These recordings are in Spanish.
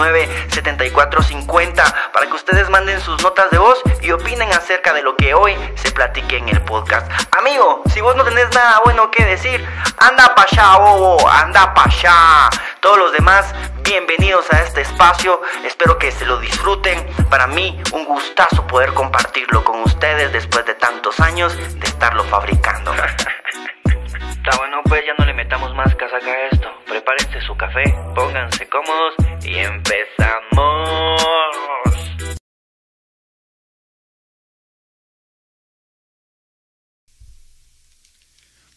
79 74 50 para que ustedes manden sus notas de voz y opinen acerca de lo que hoy se platique en el podcast. Amigo, si vos no tenés nada bueno que decir, anda pa' allá, bobo, anda pa' allá. Todos los demás, bienvenidos a este espacio. Espero que se lo disfruten. Para mí, un gustazo poder compartirlo con ustedes después de tantos años de estarlo fabricando. Está bueno, pues ya no le metamos más casaca a esto. Prepárense su café, pónganse cómodos y empezamos.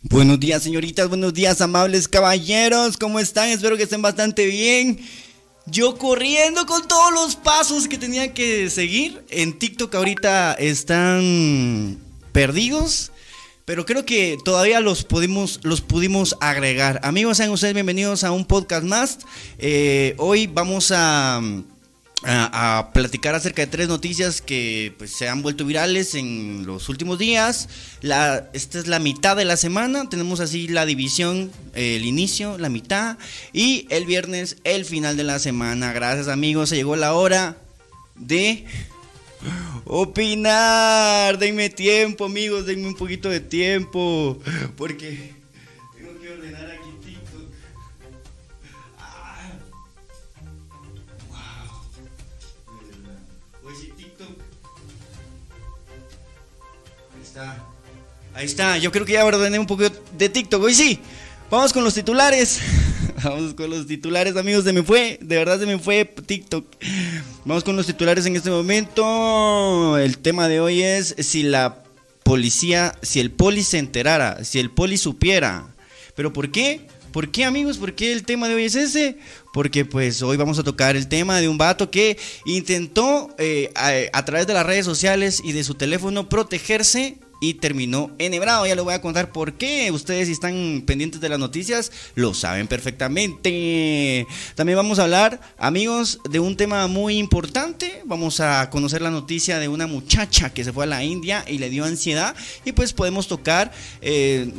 Buenos días, señoritas, buenos días, amables caballeros. ¿Cómo están? Espero que estén bastante bien. Yo corriendo con todos los pasos que tenía que seguir. En TikTok ahorita están perdidos. Pero creo que todavía los pudimos, los pudimos agregar. Amigos, sean ustedes bienvenidos a un podcast más. Eh, hoy vamos a, a, platicar acerca de tres noticias que pues, se han vuelto virales en los últimos días. La, esta es la mitad de la semana. Tenemos así la división, el inicio, la mitad. Y el viernes, el final de la semana. Gracias amigos, se llegó la hora de Opinar, denme tiempo, amigos, denme un poquito de tiempo. Porque tengo que ordenar aquí TikTok. Ah. Wow. Hoy sí, TikTok. Ahí está. Ahí está. Yo creo que ya ordené un poquito de TikTok. Hoy sí. Vamos con los titulares. Vamos con los titulares, amigos. Se me fue, de verdad se me fue TikTok. Vamos con los titulares en este momento. El tema de hoy es si la policía, si el poli se enterara, si el poli supiera. ¿Pero por qué? ¿Por qué amigos? ¿Por qué el tema de hoy es ese? Porque pues hoy vamos a tocar el tema de un vato que intentó eh, a, través de las redes sociales y de su teléfono protegerse y terminó enhebrado. Ya les voy a contar por qué. Ustedes si están pendientes de las noticias lo saben perfectamente. También vamos a hablar, amigos, de un tema muy importante. Vamos a conocer la noticia de una muchacha que se fue a la India y le dio ansiedad y pues podemos tocar... Eh,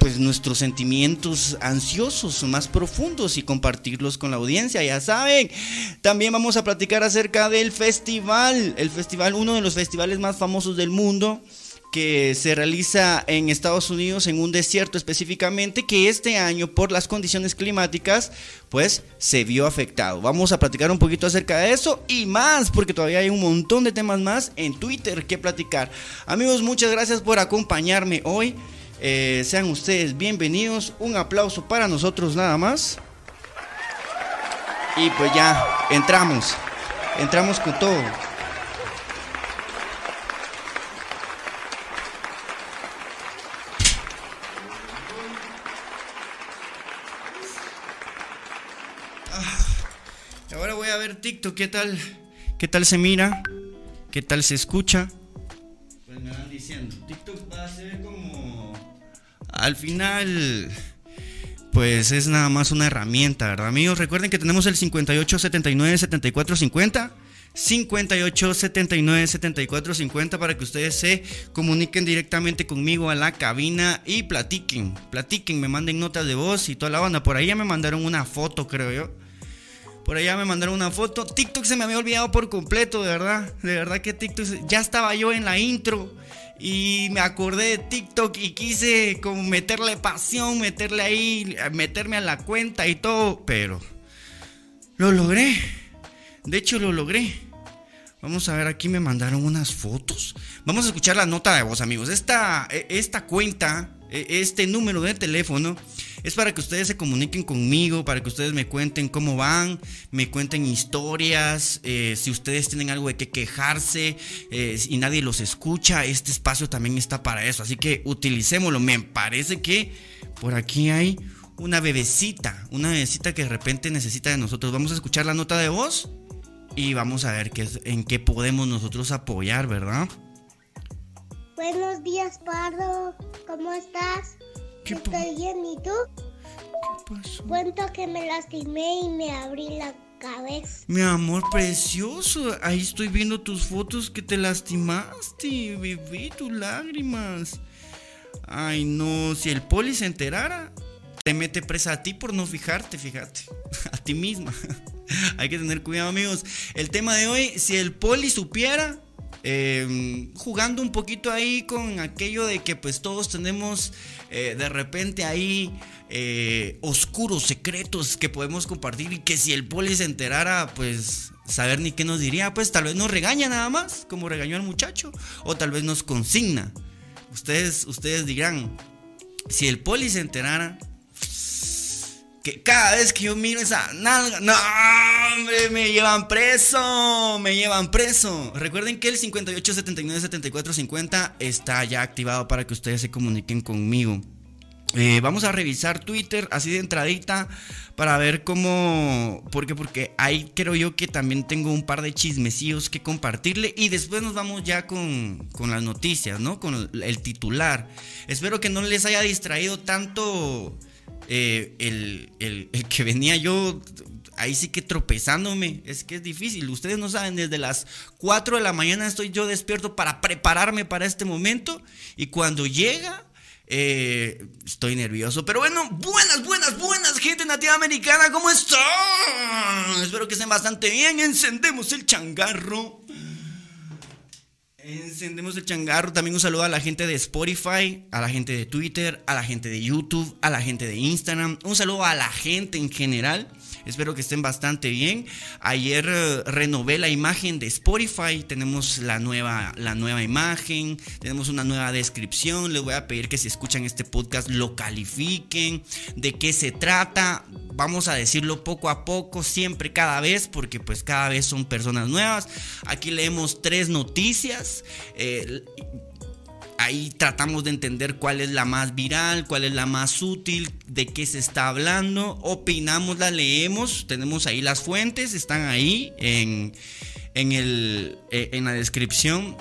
pues nuestros sentimientos ansiosos más profundos y compartirlos con la audiencia, ya saben. También vamos a platicar acerca del festival, el festival, uno de los festivales más famosos del mundo, que se realiza en Estados Unidos, en un desierto específicamente, que este año por las condiciones climáticas, pues se vio afectado. Vamos a platicar un poquito acerca de eso y más, porque todavía hay un montón de temas más en Twitter que platicar. Amigos, muchas gracias por acompañarme hoy. Eh, sean ustedes bienvenidos. Un aplauso para nosotros nada más. Y pues ya, entramos. Entramos con todo. TikTok, ¿qué tal? ¿Qué tal se mira? ¿Qué tal se escucha? Pues me van diciendo, TikTok va a ser como... Al final, pues es nada más una herramienta, ¿verdad amigos? Recuerden que tenemos el 58 79 74 50. 58 79 74 50 para que ustedes se comuniquen directamente conmigo a la cabina y platiquen, platiquen, me manden notas de voz y toda la banda. Por ahí ya me mandaron una foto, creo yo. Por allá me mandaron una foto. TikTok se me había olvidado por completo, de verdad. De verdad que TikTok ya estaba yo en la intro y me acordé de TikTok y quise como meterle pasión, meterle ahí, meterme a la cuenta y todo, pero lo logré. De hecho lo logré. Vamos a ver, aquí me mandaron unas fotos. Vamos a escuchar la nota de voz, amigos. Esta, e, esta cuenta, este número de teléfono es para que ustedes se comuniquen conmigo, para que ustedes me cuenten cómo van, me cuenten historias, eh, si ustedes tienen algo de que quejarse eh, y nadie los escucha, este espacio también está para eso. Así que utilicémoslo. Me parece que por aquí hay una bebecita, una bebecita que de repente necesita de nosotros. Vamos a escuchar la nota de voz y vamos a ver qué en qué podemos nosotros apoyar, ¿verdad? Buenos días, Pardo. ¿Cómo estás? Estoy bien, ¿y tú? ¿Qué pasó? Cuento que me lastimé y me abrí la cabeza. Mi amor precioso, ahí estoy viendo tus fotos que te lastimaste, bebé, tus lágrimas. Ay, no, si el poli se enterara, te mete presa a ti por no fijarte, fíjate, a ti misma. Hay que tener cuidado, amigos. El tema de hoy, si el poli supiera, Em, jugando un poquito ahí con aquello de que pues todos tenemos eh, de repente ahí eh, oscuros secretos que podemos compartir y que si el poli se enterara pues saber ni qué nos diría, pues tal vez nos regaña nada más, como regañó al muchacho, o tal vez nos consigna. Ustedes, ustedes dirán, si el poli se enterara, que cada vez que yo miro esa nalga, no, hombre, me llevan preso, me llevan preso. Recuerden que el 58 79 74 50 está ya activado para que ustedes se comuniquen conmigo. Eh, vamos a revisar Twitter así de entradita para ver cómo, porque porque ahí creo yo que también tengo un par de chismecillos que compartirle y después nos vamos ya con, con las noticias, ¿no? Con el titular. Espero que no les haya distraído tanto eh, el, que venía yo ahí sí que tropezándome. Es que es difícil. Ustedes no saben, desde las 4 de la mañana estoy yo despierto para prepararme para este momento. Y cuando llega, eh, estoy nervioso. Pero bueno, buenas, buenas, buenas, gente nativa americana. ¿Cómo están? Espero que estén bastante bien. Encendemos el changarro. Encendemos el changarro. También un saludo a la gente de Spotify, a la gente de Twitter, a la gente de YouTube, a la gente de Instagram. Un saludo a la gente en general. Espero que estén bastante bien. Ayer eh, renové la imagen de Spotify. Tenemos la nueva, la nueva imagen. Tenemos una nueva descripción. Les voy a pedir que si escuchan este podcast lo califiquen. De qué se trata. Vamos a decirlo poco a poco, siempre, cada vez, porque pues cada vez son personas nuevas. Aquí leemos tres noticias. Eh, ahí tratamos de entender cuál es la más viral, cuál es la más útil, de qué se está hablando, opinamos, la leemos, tenemos ahí las fuentes, están ahí en, en, el, eh, en la descripción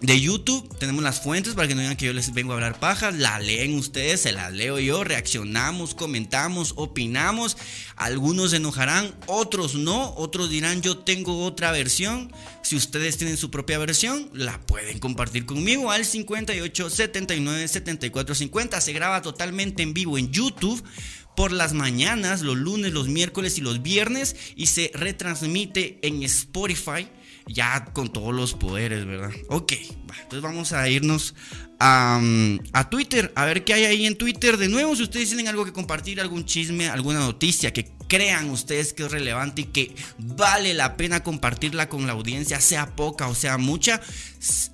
de YouTube. Tenemos las fuentes para que no digan que yo les vengo a hablar pajas. La leen ustedes, se las leo yo. Reaccionamos, comentamos, opinamos. Algunos se enojarán, otros no. Otros dirán yo tengo otra versión. Si ustedes tienen su propia versión, la pueden compartir conmigo al 58 79 74 50. Se graba totalmente en vivo en YouTube por las mañanas, los lunes, los miércoles y los viernes y se retransmite en Spotify ya con todos los poderes, ¿verdad? Ok, entonces vamos a irnos a, Twitter, a ver qué hay ahí en Twitter. De nuevo, si ustedes tienen algo que compartir, algún chisme, alguna noticia que crean ustedes que es relevante y que vale la pena compartirla con la audiencia, sea poca o sea mucha,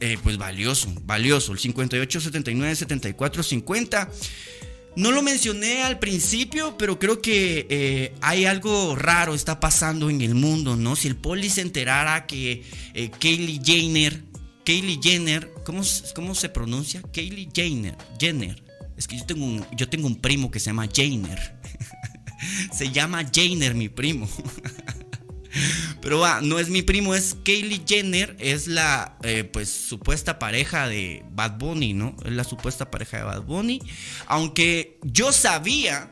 eh, pues valioso, valioso. El 58 79 74 50. No lo mencioné al principio, pero creo que eh, hay algo raro está pasando en el mundo, ¿no? Si el poli se enterara que eh, Kaylee Jenner, Kaylee Jenner, ¿cómo, ¿cómo, se pronuncia? Kaylee Jenner, Jenner. Es que yo tengo un, yo tengo un primo que se llama Jenner. se llama Jenner mi primo. Pero va, no es mi primo, es Kaylee Jenner, es la eh, pues supuesta pareja de Bad Bunny, ¿no? Es la supuesta pareja de Bad Bunny. Aunque yo sabía,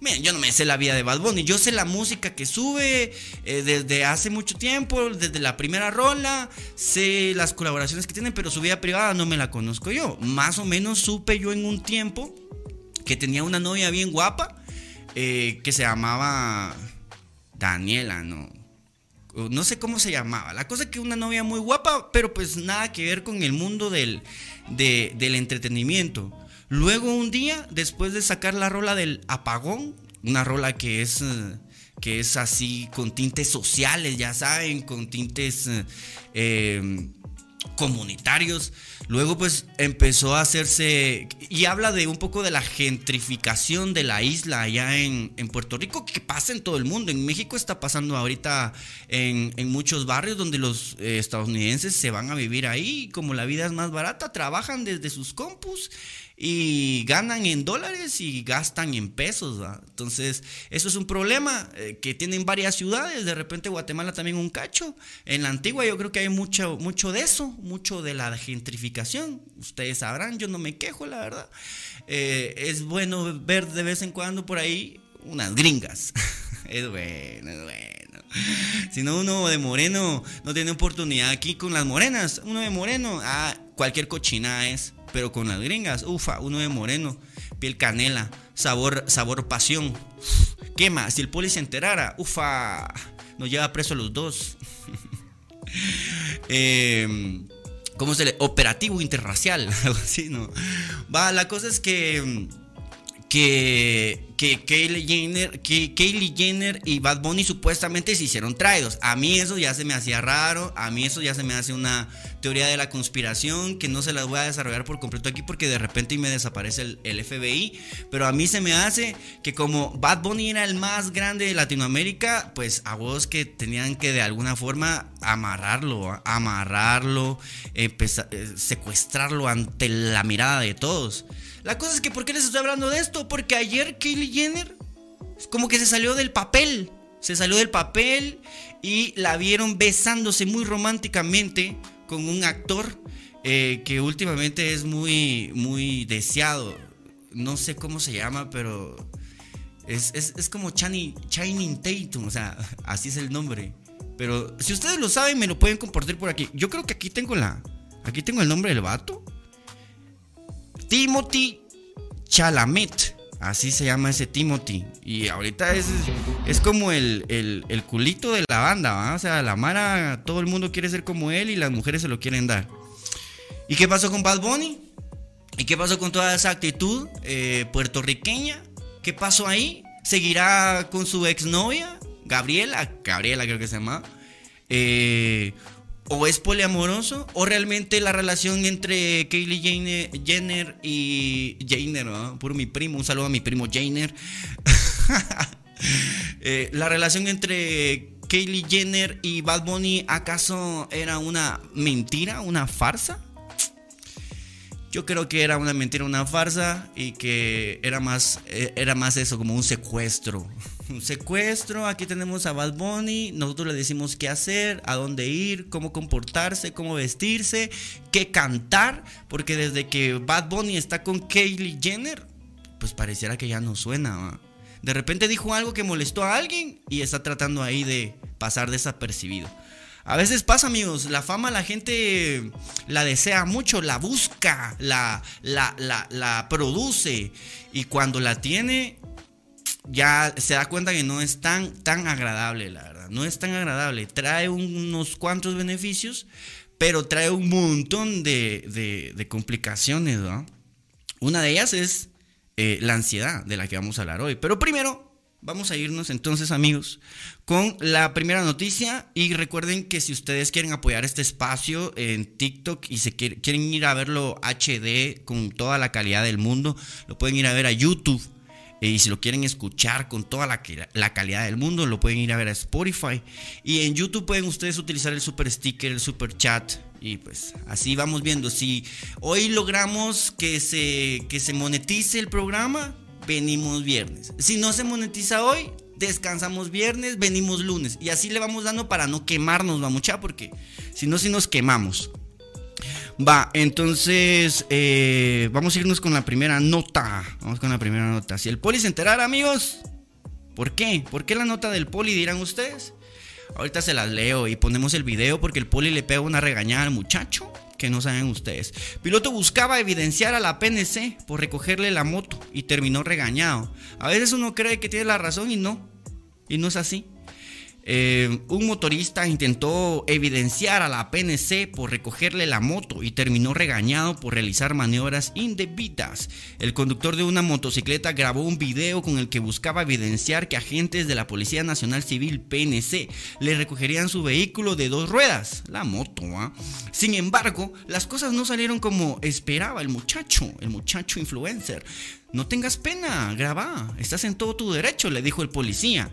Miren, yo no me sé la vida de Bad Bunny, yo sé la música que sube eh, desde hace mucho tiempo, desde la primera rola, sé las colaboraciones que tiene, pero su vida privada no me la conozco yo. Más o menos supe yo en un tiempo que tenía una novia bien guapa eh, que se llamaba Daniela, ¿no? No sé cómo se llamaba. La cosa es que una novia muy guapa, pero pues nada que ver con el mundo del, del entretenimiento. Luego un día, después de sacar la rola del apagón, una rola que es, eh, que es así con tintes sociales, ya saben, con tintes eh, em, comunitarios. Luego pues empezó a hacerse y habla de un poco de la gentrificación de la isla allá en, Puerto Rico que pasa en todo el mundo. En México está pasando ahorita en, muchos barrios donde los eh, estadounidenses se van a vivir ahí. Como la vida es más barata, trabajan desde sus compus y ganan en dólares y gastan en pesos. Entonces, eso es un problema eh, que tienen varias ciudades. De repente, Guatemala también un cacho. En la antigua, yo creo que hay mucho, mucho de eso, mucho de la gentrificación. Ustedes sabrán, yo no me quejo, la verdad. Eh, es bueno ver de vez en cuando por ahí unas gringas. es bueno, es bueno. Si no, uno de moreno no tiene oportunidad aquí con las morenas. Uno de moreno, ah, cualquier cochina es. Pero con las gringas, ufa, uno de moreno, piel canela, sabor, sabor pasión. Quema, si el poli se enterara, ufa, nos lleva preso los dos. eh, ¿Cómo se le? Operativo interracial, algo así, ¿no? Va, la cosa es que que, que Kylie, Jenner, y Bad Bunny supuestamente se hicieron traídos. A mí eso ya se me hacía raro, a mí eso ya se me hace una teoría de la conspiración que no se las voy a desarrollar por completo aquí porque de repente me desaparece el, FBI. Pero a mí se me hace que como Bad Bunny era el más grande de Latinoamérica, pues a vos que tenían que de alguna forma amarrarlo, amarrarlo, eh, secuestrarlo ante la mirada de todos. La cosa es que, ¿por qué les estoy hablando de esto? Porque ayer Kylie Jenner como que se salió del papel. Se salió del papel y la vieron besándose muy románticamente con un actor eh, que últimamente es muy, muy deseado. No sé cómo se llama, pero es, como Channing, Tatum, o sea, así es el nombre. Pero si ustedes lo saben, me lo pueden compartir por aquí. Yo creo que aquí tengo la. Aquí tengo el nombre del vato. Timothy Chalamet. Así se llama ese Timothy. Y ahorita es, es como el, el, culito de la banda, O sea, la Mara, todo el mundo quiere ser como él y las mujeres se lo quieren dar. ¿Y qué pasó con Bad Bunny? ¿Y qué pasó con toda esa actitud eh, puertorriqueña? ¿Qué pasó ahí? ¿Seguirá con su exnovia? Gabriela, Gabriela creo que se llama. Eh, o es poliamoroso o realmente la relación entre Kylie Jenner, y Jenner, por mi primo, un saludo a mi primo Jenner. Eh, la relación entre Kylie Jenner y Bad Bunny acaso era una mentira, una farsa? Yo creo que era una mentira, una farsa y que era más, eh, era más eso, como un secuestro un secuestro, aquí tenemos a Bad Bunny, nosotros le decimos qué hacer, a dónde ir, cómo comportarse, cómo vestirse, qué cantar, porque desde que Bad Bunny está con Kylie Jenner, pues pareciera que ya no suena. De repente dijo algo que molestó a alguien y está tratando ahí de pasar desapercibido. A veces pasa, amigos, la fama la gente la desea mucho, la busca, la, la, la produce y cuando la tiene ya se da cuenta que no es tan, tan agradable, la verdad. No es tan agradable. Trae unos cuantos beneficios, pero trae un montón de, complicaciones, ¿no? Una de ellas es eh, la ansiedad de la que vamos a hablar hoy. Pero primero, Vamos a irnos entonces amigos con la primera noticia y recuerden que si ustedes quieren apoyar este espacio en TikTok y se quieren ir a verlo HD con toda la calidad del mundo, lo pueden ir a ver a YouTube y si lo quieren escuchar con toda la, la, calidad del mundo, lo pueden ir a ver a Spotify. Y en YouTube pueden ustedes utilizar el super sticker, el super chat. Y pues así vamos viendo. Si hoy logramos que se, que se monetice el programa, venimos viernes. Si no se monetiza hoy, descansamos viernes, venimos lunes. Y así le vamos dando para no quemarnos, mucha porque si no, si nos quemamos. Va, entonces eh, vamos a irnos con la primera nota. Vamos con la primera nota. Si el poli se enterara, amigos, ¿por qué? ¿Por qué la nota del poli dirán ustedes? Ahorita se las leo y ponemos el video porque el poli le pega una regañada al muchacho que no saben ustedes. Piloto buscaba evidenciar a la PNC por recogerle la moto y terminó regañado. A veces uno cree que tiene la razón y no. Y no es así. Eh, un motorista intentó evidenciar a la PNC por recogerle la moto y terminó regañado por realizar maniobras indebidas. El conductor de una motocicleta grabó un video con el que buscaba evidenciar que agentes de la Policía Nacional Civil PNC le recogerían su vehículo de dos ruedas, la moto. ¿ah? Sin embargo, las cosas no salieron como esperaba el muchacho, el muchacho influencer. No tengas pena, graba, estás en todo tu derecho, le dijo el policía.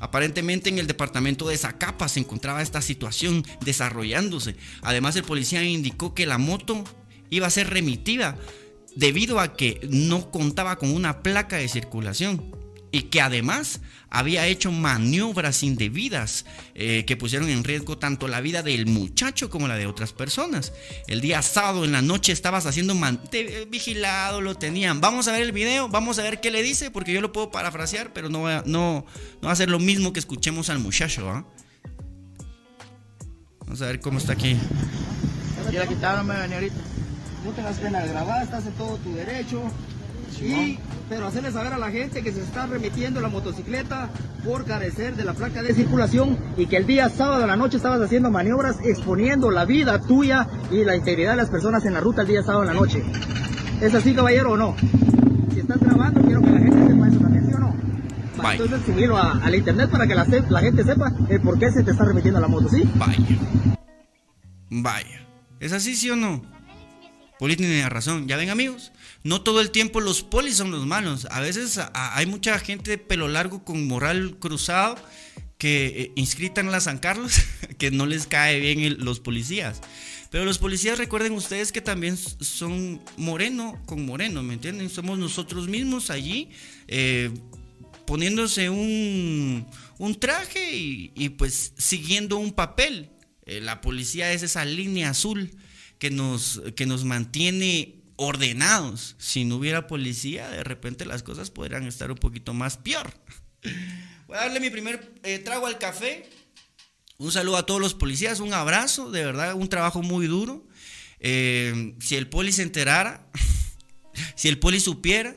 Aparentemente en el departamento de Zacapa se encontraba esta situación desarrollándose. Además el policía indicó que la moto iba a ser remitida debido a que no contaba con una placa de circulación y que además había hecho maniobras indebidas eh, que pusieron en riesgo tanto la vida del muchacho como la de otras personas. El día sábado en la noche estabas haciendo vigilado, lo tenían. Vamos a ver el video, vamos a ver qué le dice, porque yo lo puedo parafrasear, pero no, va, no, no va a ser lo mismo que escuchemos al muchacho. ¿ah? Vamos a ver cómo está aquí. Ya la me ahorita. No tengas pena de grabar, estás en todo tu derecho. Y, pero hacerle saber a la gente que se está remitiendo la motocicleta por carecer de la placa de circulación y que el día sábado a la noche estabas haciendo maniobras exponiendo la vida tuya y la integridad de las personas en la ruta el día sábado en la noche. ¿Es así, caballero, o no? Si estás grabando, quiero que la gente sepa eso también, ¿sí o no? Entonces subirlo a, al internet para que la, la gente sepa el por qué se te está remitiendo la moto, ¿sí? Vaya. Vaya. ¿Es así, sí o no? Poli tiene razón. Ya ven, amigos. No todo el tiempo los polis son los malos. A veces hay mucha gente de pelo largo con moral cruzado que eh, inscrita en la San Carlos que no les cae bien los policías. Pero los policías recuerden ustedes que también son moreno con moreno, ¿me entienden? Somos nosotros mismos allí eh, poniéndose un, traje y, pues siguiendo un papel. Eh, la policía es esa línea azul que nos, que nos mantiene ordenados. Si no hubiera policía, de repente las cosas podrían estar un poquito más peor. Voy a darle mi primer eh, trago al café. Un saludo a todos los policías, un abrazo, de verdad, un trabajo muy duro. Eh, si el poli se enterara, si el poli supiera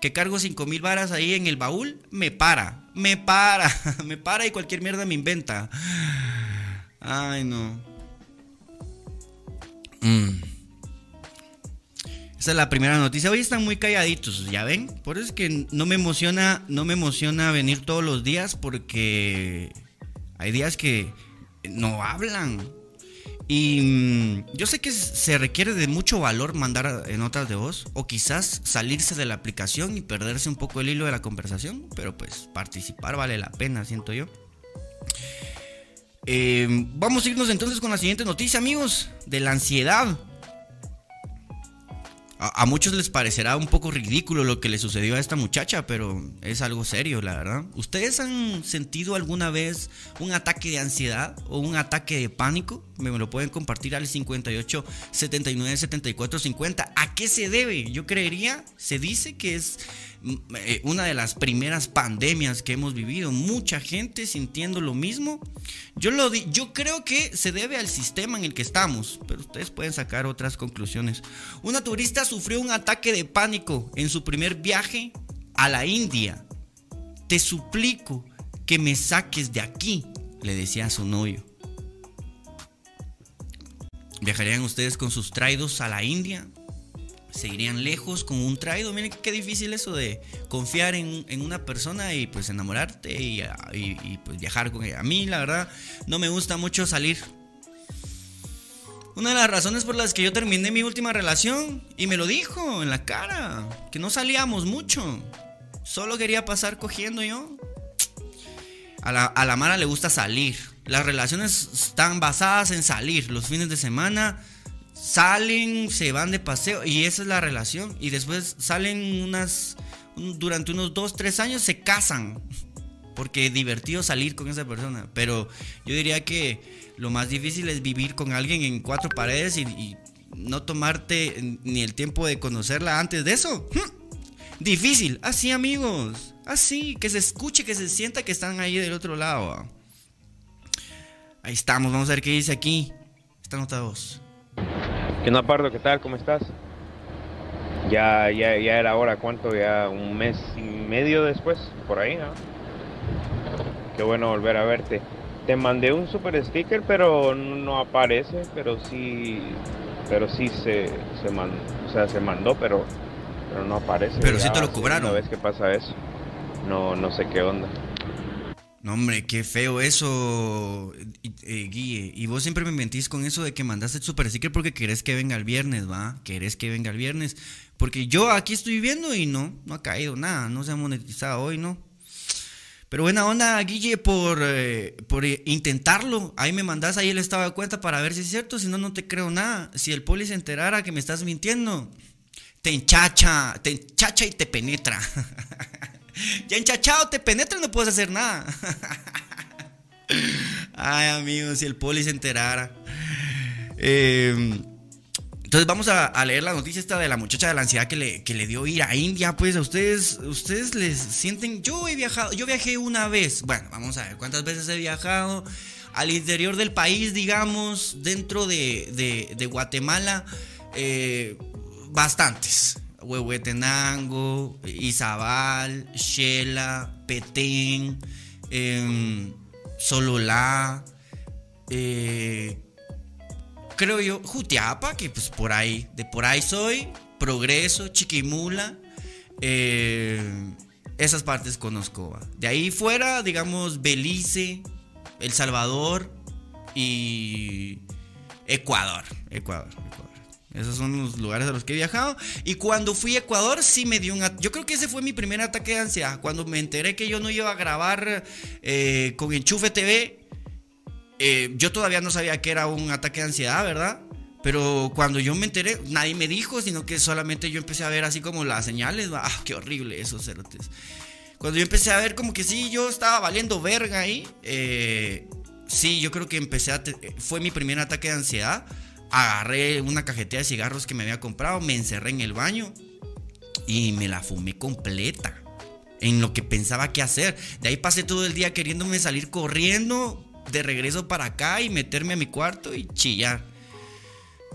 que cargo 5 mil varas ahí en el baúl, me para, me para, me para y cualquier mierda me inventa. Ay, no. Mm. Esa es la primera noticia. Hoy están muy calladitos, ¿ya ven? Por eso es que no me emociona, no me emociona venir todos los días porque hay días que no hablan. Y mm, yo sé que se requiere de mucho valor mandar notas de voz o quizás salirse de la aplicación y perderse un poco el hilo de la conversación, pero pues participar vale la pena, siento yo. Eh, vamos a irnos entonces con la siguiente noticia, amigos, de la ansiedad. A, muchos les parecerá un poco ridículo lo que le sucedió a esta muchacha, pero es algo serio, la verdad. ¿Ustedes han sentido alguna vez un ataque de ansiedad o un ataque de pánico? Me lo pueden compartir al 58 79 74 50. ¿A qué se debe? Yo creería, se dice que es mm, eh, una de las primeras pandemias que hemos vivido. Mucha gente sintiendo lo mismo. Yo, lo yo creo que se debe al sistema en el que estamos, pero ustedes pueden sacar otras conclusiones. Una turista sufrió un ataque de pánico en su primer viaje a la India. Te suplico que me saques de aquí, le decía a su novio. ¿Viajarían ustedes con sus traidos a la India? ¿Seguirían lejos con un traido? Miren qué difícil eso de confiar en, una persona y pues enamorarte y, pues viajar con ella. A mí la verdad no me gusta mucho salir. Una de las razones por las que yo terminé mi última relación y me lo dijo en la cara, que no salíamos mucho. Solo quería pasar cogiendo yo. A la, a la Mara le gusta salir. Las relaciones están basadas en salir. Los fines de semana salen, se van de paseo y esa es la relación. Y después salen unas, durante unos 2, 3 años se casan. Porque es divertido salir con esa persona. Pero yo diría que Lo más difícil es vivir con alguien en cuatro paredes y, no tomarte ni el tiempo de conocerla antes de eso. ¡Hmm! Difícil, así amigos, así, que se escuche, que se sienta que están ahí del otro lado. Ahí estamos, vamos a ver qué dice aquí. Esta nota de voz. ¿Qué onda, Pardo? ¿Qué tal? ¿Cómo estás? Ya, ya, ya era hora, ¿cuánto? Ya un mes y medio después, por ahí, ¿no? Qué bueno volver a verte. Te mandé un super sticker, pero no aparece, pero sí, pero sí se, se mandó, o sea, se mandó, pero, pero no aparece. Pero sí te lo cobraron. Una vez que pasa eso, no, no sé qué onda. No, hombre, qué feo eso, eh, Guille. Y vos siempre me mentís con eso de que mandaste el super sticker porque querés que venga el viernes, ¿va? Querés que venga el viernes. Porque yo aquí estoy viendo y no, no ha caído nada, no se ha monetizado hoy, ¿no? Pero buena onda, Guille, por, eh, por eh, intentarlo. Ahí me mandás ahí el estado de cuenta para ver si es cierto, si no, no te creo nada. Si el poli se enterara que me estás mintiendo, te enchacha, te enchacha y te penetra. ya enchachado, te penetra y no puedes hacer nada. Ay, amigos, si el poli se enterara. Em, entonces vamos a, leer la noticia esta de la muchacha de la ansiedad que le, que le dio ir a India. Pues a ustedes, ustedes les sienten. Yo he viajado, yo viajé una vez. Bueno, vamos a ver cuántas veces he viajado al interior del país, digamos, dentro de, de, Guatemala. Eh, bastantes. Huehuetenango, Izabal, Shela, Petén, eh, Sololá, creo yo, Jutiapa, que pues por ahí, de por ahí soy, Progreso, Chiquimula, eh, esas partes conozco. De ahí fuera, digamos, Belice, El Salvador y Ecuador, Ecuador, Ecuador. Esos son los lugares a los que he viajado. Y cuando fui a Ecuador, sí me dio un... Yo creo que ese fue mi primer ataque de ansiedad. Cuando me enteré que yo no iba a grabar eh, con Enchufe TV, eh, yo todavía no sabía que era un ataque de ansiedad, ¿verdad? Pero cuando yo me enteré, nadie me dijo, sino que solamente yo empecé a ver así como las señales. ¡Ah, qué horrible esos cerotes! Cuando yo empecé a ver como que sí, yo estaba valiendo verga ahí. Eh, sí, yo creo que empecé a... Fue mi primer ataque de ansiedad agarré una cajetilla de cigarros que me había comprado, me encerré en el baño y me la fumé completa. En lo que pensaba qué hacer. De ahí pasé todo el día queriéndome salir corriendo de regreso para acá y meterme a mi cuarto y chillar.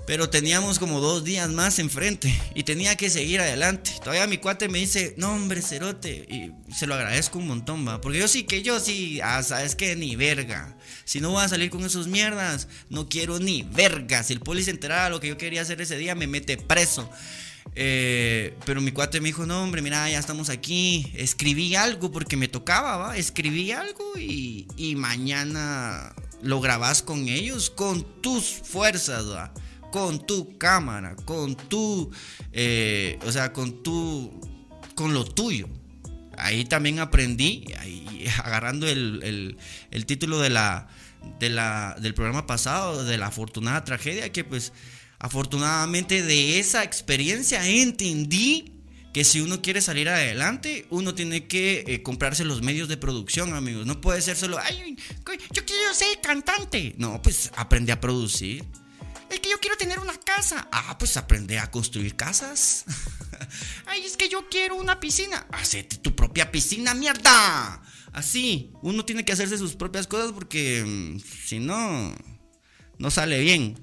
Pero teníamos como dos días más enfrente y tenía que seguir adelante. Todavía mi cuate me dice, no hombre, cerote. Y se lo agradezco un montón, va. Porque yo sí que yo sí, ah, sabes que ni verga. Si no voy a salir con esos mierdas, no quiero ni verga. Si el poli se enterara lo que yo quería hacer ese día, me mete preso. Eh, pero mi cuate me dijo, no hombre, mira, ya estamos aquí. Escribí algo porque me tocaba, va. Escribí algo y, y mañana lo grabas con ellos, con tus fuerzas, va con tu cámara, con tu, eh, o sea, con tu, con lo tuyo. Ahí también aprendí, ahí, agarrando el, título de la, de la, del programa pasado, de la afortunada tragedia, que pues afortunadamente de esa experiencia entendí que si uno quiere salir adelante, uno tiene que eh, comprarse los medios de producción, amigos. No puede ser solo, ay, yo quiero ser cantante. No, pues aprende a producir. Es que yo quiero tener una casa. Ah, pues aprende a construir casas. Ay, es que yo quiero una piscina. Hacete tu propia piscina, mierda. Así, uno tiene que hacerse sus propias cosas porque mm, si no, no sale bien.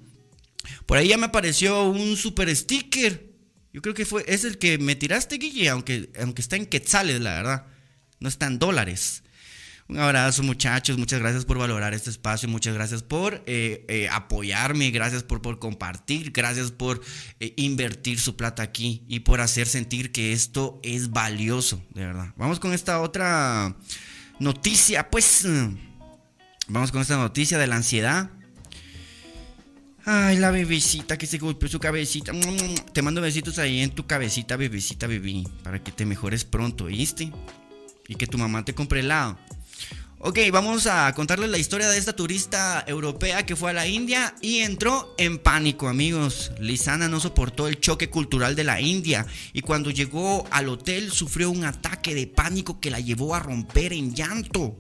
Por ahí ya me apareció un super sticker. Yo creo que fue, es el que me tiraste, Guille, aunque, aunque está en quetzales, la verdad. No está en dólares. Un abrazo muchachos, muchas gracias por valorar este espacio, muchas gracias por eh, eh, apoyarme, gracias por, por compartir, gracias por eh, invertir su plata aquí y por hacer sentir que esto es valioso, de verdad. Vamos con esta otra noticia, pues vamos con esta noticia de la ansiedad. Ay, la bebecita que se golpeó su cabecita. Te mando besitos ahí en tu cabecita, bebecita, bebé, para que te mejores pronto, ¿viste? Y que tu mamá te compre helado. Ok, vamos a contarles la historia de esta turista europea que fue a la India y entró en pánico, amigos. Lisana no soportó el choque cultural de la India y cuando llegó al hotel sufrió un ataque de pánico que la llevó a romper en llanto.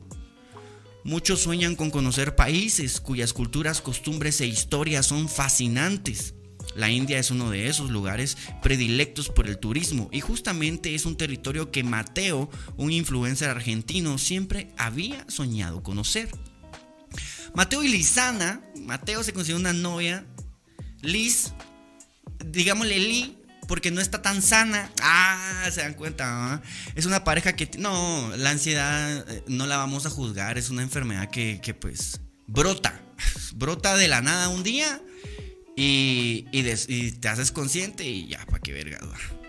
Muchos sueñan con conocer países cuyas culturas, costumbres e historias son fascinantes. La India es uno de esos lugares predilectos por el turismo y justamente es un territorio que Mateo, un influencer argentino, siempre había soñado conocer. Mateo y Lizana, Mateo se consiguió una novia, Liz, digámosle Lee, porque no está tan sana. Ah, se dan cuenta. Es una pareja que... No, la ansiedad eh, no la vamos a juzgar, es una enfermedad que, que pues brota. Brota de la nada un día y, te haces consciente y ya, pa' qué vergas,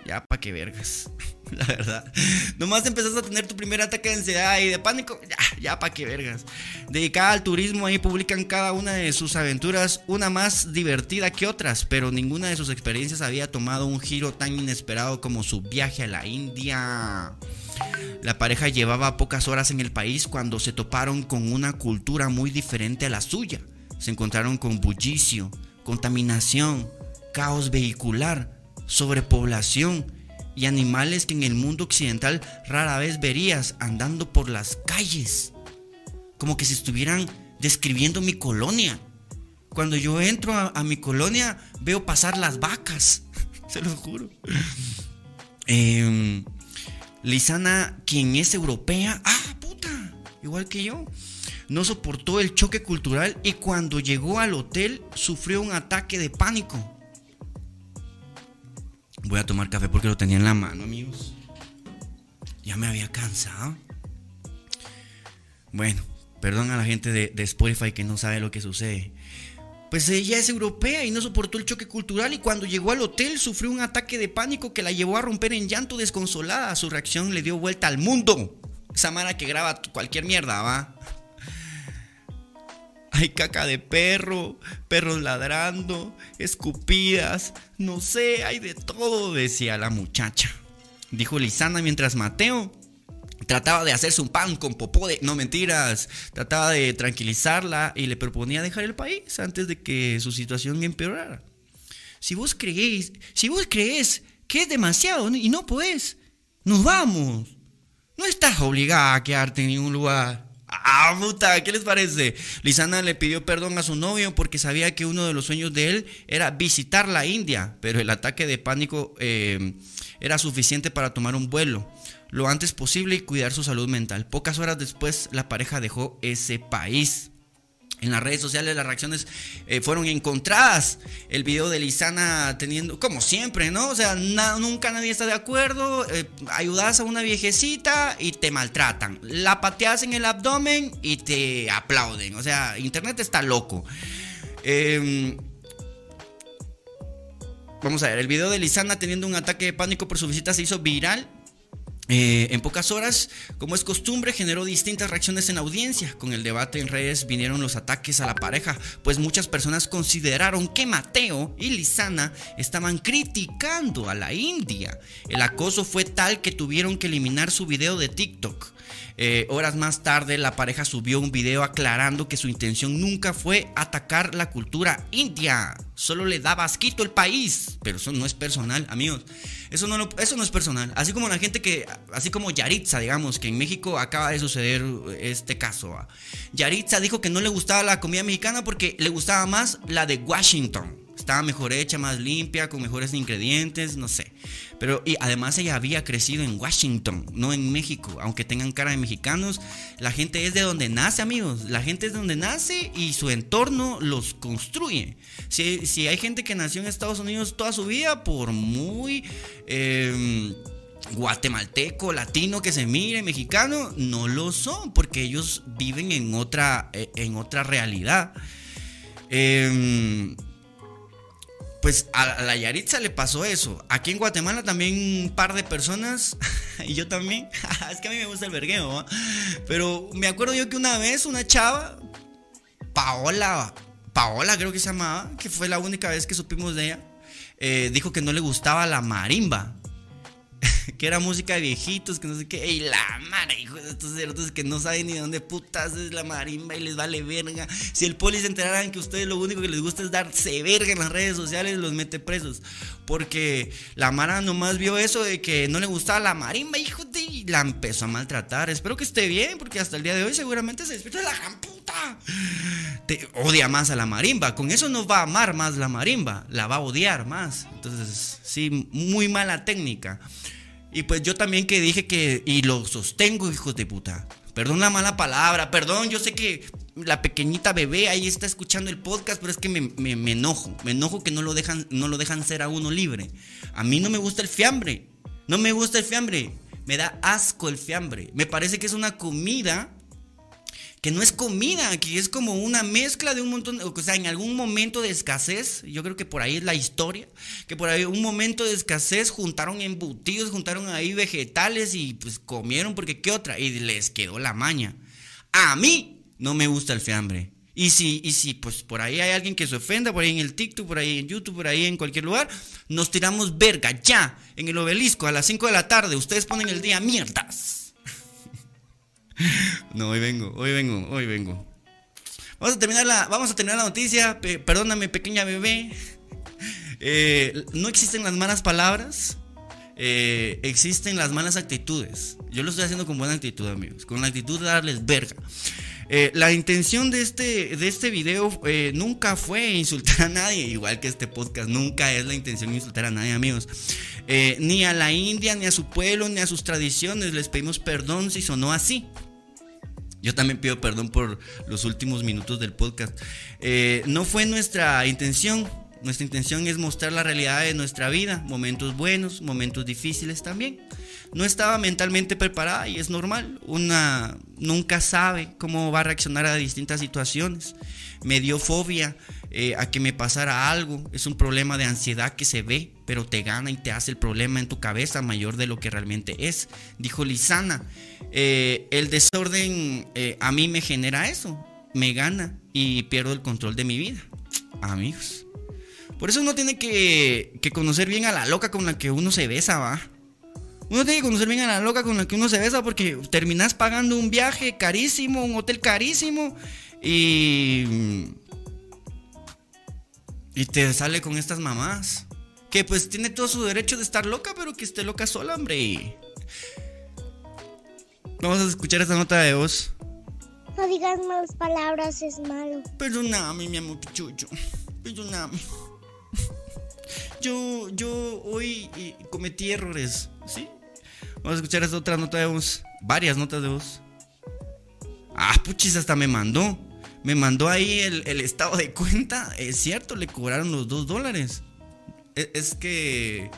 ya, pa' qué vergas. La verdad. Nomás empezás a tener tu primer ataque de ansiedad y de pánico, ya, ya, pa' qué vergas. Dedicada al turismo, ahí publican cada una de sus aventuras, una más divertida que otras, pero ninguna de sus experiencias había tomado un giro tan inesperado como su viaje a la India. La pareja llevaba pocas horas en el país cuando se toparon con una cultura muy diferente a la suya. Se encontraron con bullicio, contaminación, caos vehicular, sobrepoblación y animales que en el mundo occidental rara vez verías andando por las calles, como que si estuvieran describiendo mi colonia. Cuando yo entro a, mi colonia veo pasar las vacas, se lo juro. Em, Lisana, quien es europea, ah, puta, igual que yo, no soportó el choque cultural y cuando llegó al hotel sufrió un ataque de pánico. Voy a tomar café porque lo tenía en la mano, amigos. Ya me había cansado. Bueno, perdón a la gente de, Spotify que no sabe lo que sucede. Pues ella es europea y no soportó el choque cultural y cuando llegó al hotel sufrió un ataque de pánico que la llevó a romper en llanto desconsolada. Su reacción le dio vuelta al mundo. Esa mara que graba cualquier mierda, ¿va? Hay caca de perro, perros ladrando, escupidas, no sé, hay de todo, decía la muchacha. Dijo Lisana mientras Mateo trataba de hacerse un pan con popó de... No mentiras, trataba de tranquilizarla y le proponía dejar el país antes de que su situación empeorara. Si vos creéis, si vos crees que es demasiado y no puedes, nos vamos. No estás obligada a quedarte en ningún lugar. Ah, ¿qué les parece? Lisana le pidió perdón a su novio porque sabía que uno de los sueños de él era visitar la India, pero el ataque de pánico eh, era suficiente para tomar un vuelo lo antes posible y cuidar su salud mental. Pocas horas después, la pareja dejó ese país. En las redes sociales las reacciones eh, fueron encontradas. El video de Lisana teniendo, como siempre, ¿no? O sea, nunca nadie está de acuerdo. Eh, ayudas a una viejecita y te maltratan. La pateas en el abdomen y te aplauden. O sea, Internet está loco. Em, vamos a ver, el video de Lisana teniendo un ataque de pánico por su visita se hizo viral eh, en pocas horas, como es costumbre, generó distintas reacciones en audiencia. Con el debate en redes vinieron los ataques a la pareja, pues muchas personas consideraron que Mateo y Lisana estaban criticando a la India. El acoso fue tal que tuvieron que eliminar su video de TikTok. Eh, horas más tarde, la pareja subió un video aclarando que su intención nunca fue atacar la cultura india. Solo le daba asquito el país. Pero eso no es personal, amigos. Eso no, eso no es personal. Así como la gente que, así como Yaritza, digamos, que en México acaba de suceder este caso. Yaritza dijo que no le gustaba la comida mexicana porque le gustaba más la de Washington. Estaba mejor hecha, más limpia, con mejores ingredientes, no sé. Pero y además ella había crecido en Washington, no en México. Aunque tengan cara de mexicanos, la gente es de donde nace, amigos. La gente es de donde nace y su entorno los construye. Si, si hay gente que nació en Estados Unidos toda su vida, por muy... Em, guatemalteco, latino que se mire, mexicano, no lo son, porque ellos viven en otra, eh, en otra realidad. Eh, pues a la Yaritza le pasó eso. Aquí en Guatemala también un par de personas, y yo también, es que a mí me gusta el vergueo, pero me acuerdo yo que una vez una chava, Paola, Paola creo que se llamaba, que fue la única vez que supimos de ella, eh, dijo que no le gustaba la marimba. que era música de viejitos, que no sé qué. Y la madre, hijo de estos cerdos que no saben ni dónde putas es la marimba y les vale verga. Si el poli se enteraran que ustedes lo único que les gusta es darse verga en las redes sociales, los mete presos. Porque la Mara nomás vio eso de que no le gustaba la marimba, hijo de. y la empezó a maltratar. Espero que esté bien, porque hasta el día de hoy seguramente se despierta de la gran Te odia más a la marimba. Con eso no va a amar más la marimba, la va a odiar más. Entonces, sí, muy mala técnica. Y pues yo también que dije que, y lo sostengo, hijos de puta. Perdón la mala palabra, perdón, yo sé que la pequeñita bebé ahí está escuchando el podcast, pero es que me, enojo, me enojo que no lo, dejan, no lo dejan ser a uno libre. A mí no me gusta el fiambre, no me gusta el fiambre, me da asco el fiambre. Me parece que es una comida que no es comida, que es como una mezcla de un montón, o sea, en algún momento de escasez, yo creo que por ahí es la historia, que por ahí un momento de escasez juntaron embutidos, juntaron ahí vegetales y pues comieron porque qué otra, y les quedó la maña. A mí no me gusta el fiambre. Y si, y si pues por ahí hay alguien que se ofenda, por ahí en el TikTok, por ahí en YouTube, por ahí en cualquier lugar, nos tiramos verga ya en el obelisco a las 5 de la tarde. Ustedes ponen el día mierdas. No, hoy vengo, hoy vengo, hoy vengo. Vamos a terminar la, vamos a terminar la noticia. perdóname, pequeña bebé. Eh, no existen las malas palabras. Eh, existen las malas actitudes. Yo lo estoy haciendo con buena actitud, amigos. Con la actitud de darles verga. Eh, la intención de este, de este video nunca fue insultar a nadie, igual que este podcast, nunca es la intención insultar a nadie, amigos. ni a la India, ni a su pueblo, ni a sus tradiciones. Les pedimos perdón si sonó así. Yo también pido perdón por los últimos minutos del podcast. Eh, no fue nuestra intención. Nuestra intención es mostrar la realidad de nuestra vida, momentos buenos, momentos difíciles también. No estaba mentalmente preparada y es normal. Una nunca sabe cómo va a reaccionar a distintas situaciones. Me dio fobia eh, a que me pasara algo. Es un problema de ansiedad que se ve, pero te gana y te hace el problema en tu cabeza mayor de lo que realmente es. Dijo Lisana. Eh, el desorden eh, a mí me genera eso, me gana y pierdo el control de mi vida. Amigos. Por eso uno tiene que, conocer bien a la loca con la que uno se besa, va. Uno tiene que conocer bien a la loca con la que uno se besa porque terminas pagando un viaje carísimo, un hotel carísimo y... Y te sale con estas mamás. Que pues tiene todo su derecho de estar loca, pero que esté loca sola, hombre. Vamos a escuchar esta nota de voz. No digas malas palabras, es malo. Perdóname, mi amor pichucho. Perdóname. Yo, yo hoy eh, cometí errores, ¿sí? Vamos a escuchar esta otra nota de voz. Varias notas de voz. Ah, puchis, hasta me mandó. Me mandó ahí el, estado de cuenta. Es cierto, le cobraron los dos dólares. E, es que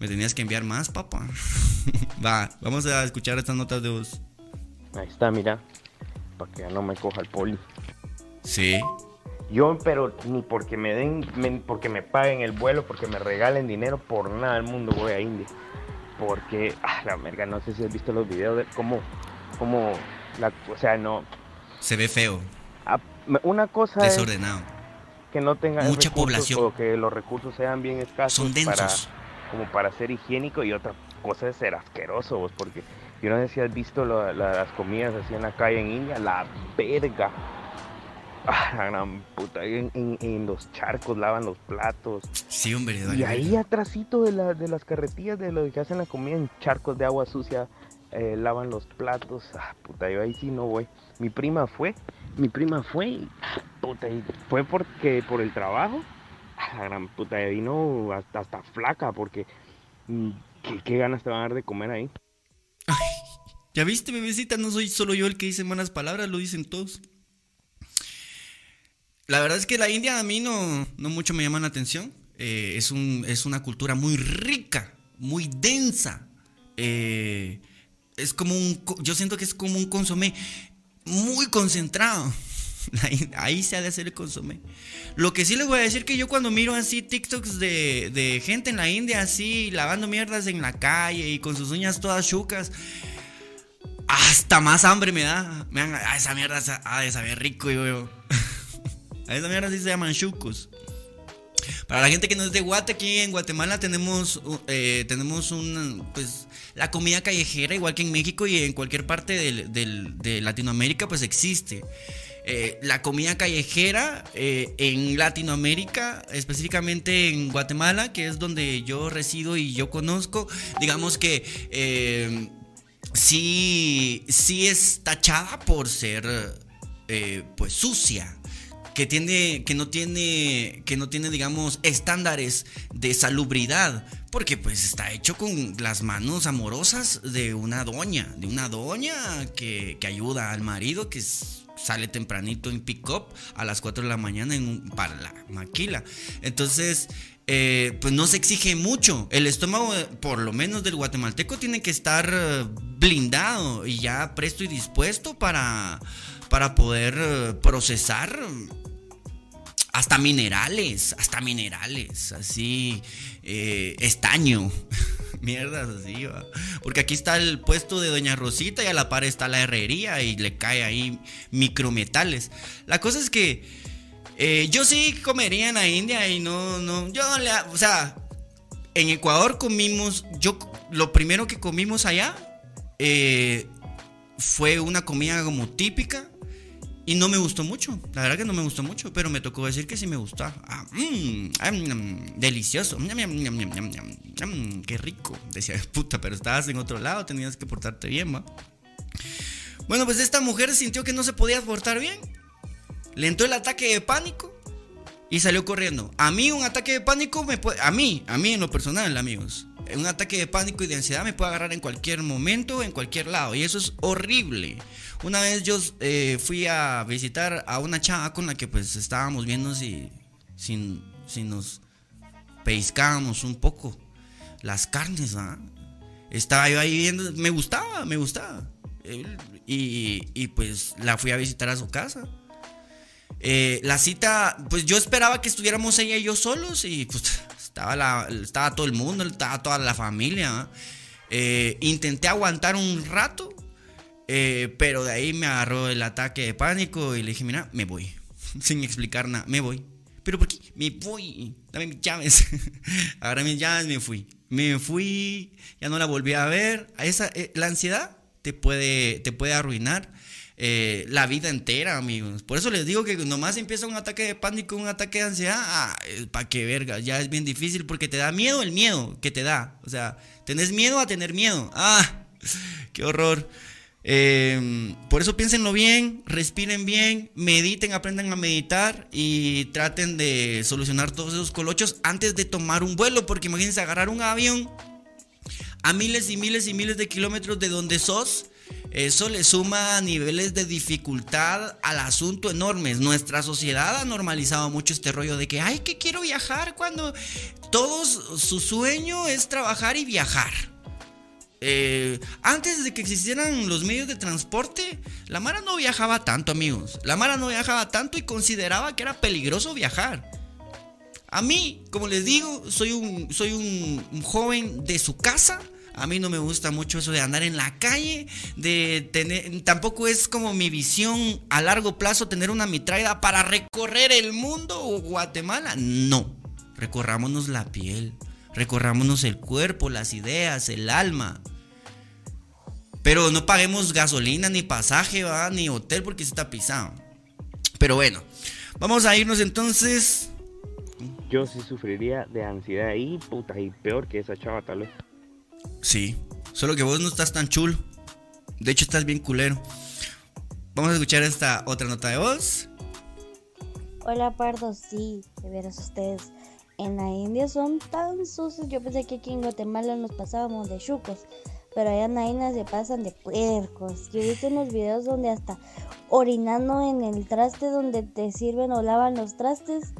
me tenías que enviar más, papá. Va, vamos a escuchar estas notas de voz. Ahí está, mira. Para que ya no me coja el poli. Sí. Yo, pero ni porque me den, porque me paguen el vuelo, porque me regalen dinero, por nada del mundo voy a India. Porque, ah, la verga, no sé si has visto los videos de cómo, cómo, la, o sea, no. Se ve feo. Ah, una cosa Desordenado. que no tenga mucha población o que los recursos sean bien escasos. Son densos como para ser higiénico y otra cosa es ser asqueroso, vos, porque yo no sé si has visto las comidas así en la calle en India, la verga. Ah, la gran puta, en, los charcos lavan los platos. Sí, hombre, Y ahí atrásito de, la, de las carretillas de lo que hacen la comida en charcos de agua sucia, eh, lavan los platos. Ah, puta, yo ahí sí no voy. Mi prima fue, mi prima fue, puta, y fue porque por el trabajo la gran puta de vino hasta, hasta flaca, porque mm, ¿qué, ganas te van a dar de comer ahí. ya viste, bebecita, no soy solo yo el que dice malas palabras, lo dicen todos. La verdad es que la India a mí no, no mucho me llama la atención. Eh, es, un, es una cultura muy rica, muy densa. Eh, es como un. Yo siento que es como un consomé muy concentrado. Ahí se ha de hacer el consomé. Lo que sí les voy a decir que yo cuando miro así TikToks de, gente en la India así lavando mierdas en la calle y con sus uñas todas chucas, hasta más hambre me da. Me dan, esa mierda ha de saber rico, yo. a esa mierda sí se llaman chucos. Para la gente que no es de Guate, aquí en Guatemala tenemos, eh, tenemos un, pues, la comida callejera, igual que en México y en cualquier parte de Latinoamérica, pues existe. Eh, la comida callejera eh, en Latinoamérica, específicamente en Guatemala, que es donde yo resido y yo conozco, digamos que... Sí, sí es tachada por ser pues sucia. Que, tiene, que, no tiene, que no tiene, digamos, estándares de salubridad, porque pues está hecho con las manos amorosas de una doña, de una doña que, que ayuda al marido, que sale tempranito en pick-up a las 4 de la mañana en para la maquila. Entonces, eh, pues no se exige mucho. El estómago, por lo menos del guatemalteco, tiene que estar eh, blindado y ya presto y dispuesto para, para poder eh, procesar hasta minerales, hasta minerales, así, estaño, mierdas así, ¿va? porque aquí está el puesto de Doña Rosita y a la par está la herrería y le cae ahí micrometales. La cosa es que eh, yo sí comería en la India y no, no, yo no le, o sea, en Ecuador comimos, yo, lo primero que comimos allá eh, fue una comida como típica y no me gustó mucho, la verdad que no me gustó mucho, pero me tocó decir que sí me gustaba. Delicioso, qué rico, decía, puta, pero estabas en otro lado, tenías que portarte bien, ¿va? Bueno, pues esta mujer sintió que no se podía portar bien le entró el ataque de pánico y salió corriendo. A mí un ataque de pánico me puede, a mí, a mí en lo personal, amigos, un ataque de pánico y de ansiedad me puede agarrar en cualquier momento, en cualquier lado y eso es horrible. Una vez yo eh, fui a visitar a una chava con la que pues estábamos viendo si, si, nos pescábamos un poco las carnes, ¿ah? Estaba yo ahí viendo, me gustaba, me gustaba. Y, pues la fui a visitar a su casa. Eh, la cita, pues yo esperaba que estuviéramos ella y yo solos y pues estaba, estaba todo el mundo, estaba toda la familia. Eh, intenté aguantar un rato, eh, pero de ahí me agarró el ataque de pánico y le dije, mira, me voy, sin explicar nada, me voy. ¿Pero por qué? Me voy, dame mis llaves. Agarré mis llaves, me fui. Me fui, ya no la volví a ver. Esa, la ansiedad te puede, te puede arruinar eh, la vida entera, amigos. Por eso les digo que nomás empieza un ataque de pánico, un ataque de ansiedad, ah, pa' qué verga, ya es bien difícil porque te da miedo el miedo que te da. O sea, tenés miedo a tener miedo. Ah, qué horror. Em, por eso piénsenlo bien, respiren bien, mediten, aprendan a meditar y traten de solucionar todos esos colochos antes de tomar un vuelo, porque imagínense agarrar un avión a miles y miles y miles de kilómetros de donde sos eso le suma niveles de dificultad al asunto enormes. Nuestra sociedad ha normalizado mucho este rollo de que, ay, que quiero viajar cuando todos su sueño es trabajar y viajar. Eh, antes de que existieran los medios de transporte, la Mara no viajaba tanto, amigos. La Mara no viajaba tanto y consideraba que era peligroso viajar. A mí, como les digo, soy un, soy un joven de su casa a mí no me gusta mucho eso de andar en la calle, de tener, tampoco es como mi visión a largo plazo tener una mitraida para recorrer el mundo o Guatemala. No, recorrámonos la piel, recorrámonos el cuerpo, las ideas, el alma. Pero no paguemos gasolina, ni pasaje, ¿va? ni hotel porque se está pisado. Pero bueno, vamos a irnos entonces. Yo sí sufriría de ansiedad y puta, y peor que esa chava tal vez. Sí, solo que vos no estás tan chulo. De hecho, estás bien culero. Vamos a escuchar esta otra nota de voz. Hola, Pardo. Sí, de veras ustedes. En la India son tan sucios. Yo pensé que aquí en Guatemala nos pasábamos de chucos. Pero allá en la se pasan de puercos. Yo he visto unos videos donde hasta orinando en el traste donde te sirven o lavan los trastes,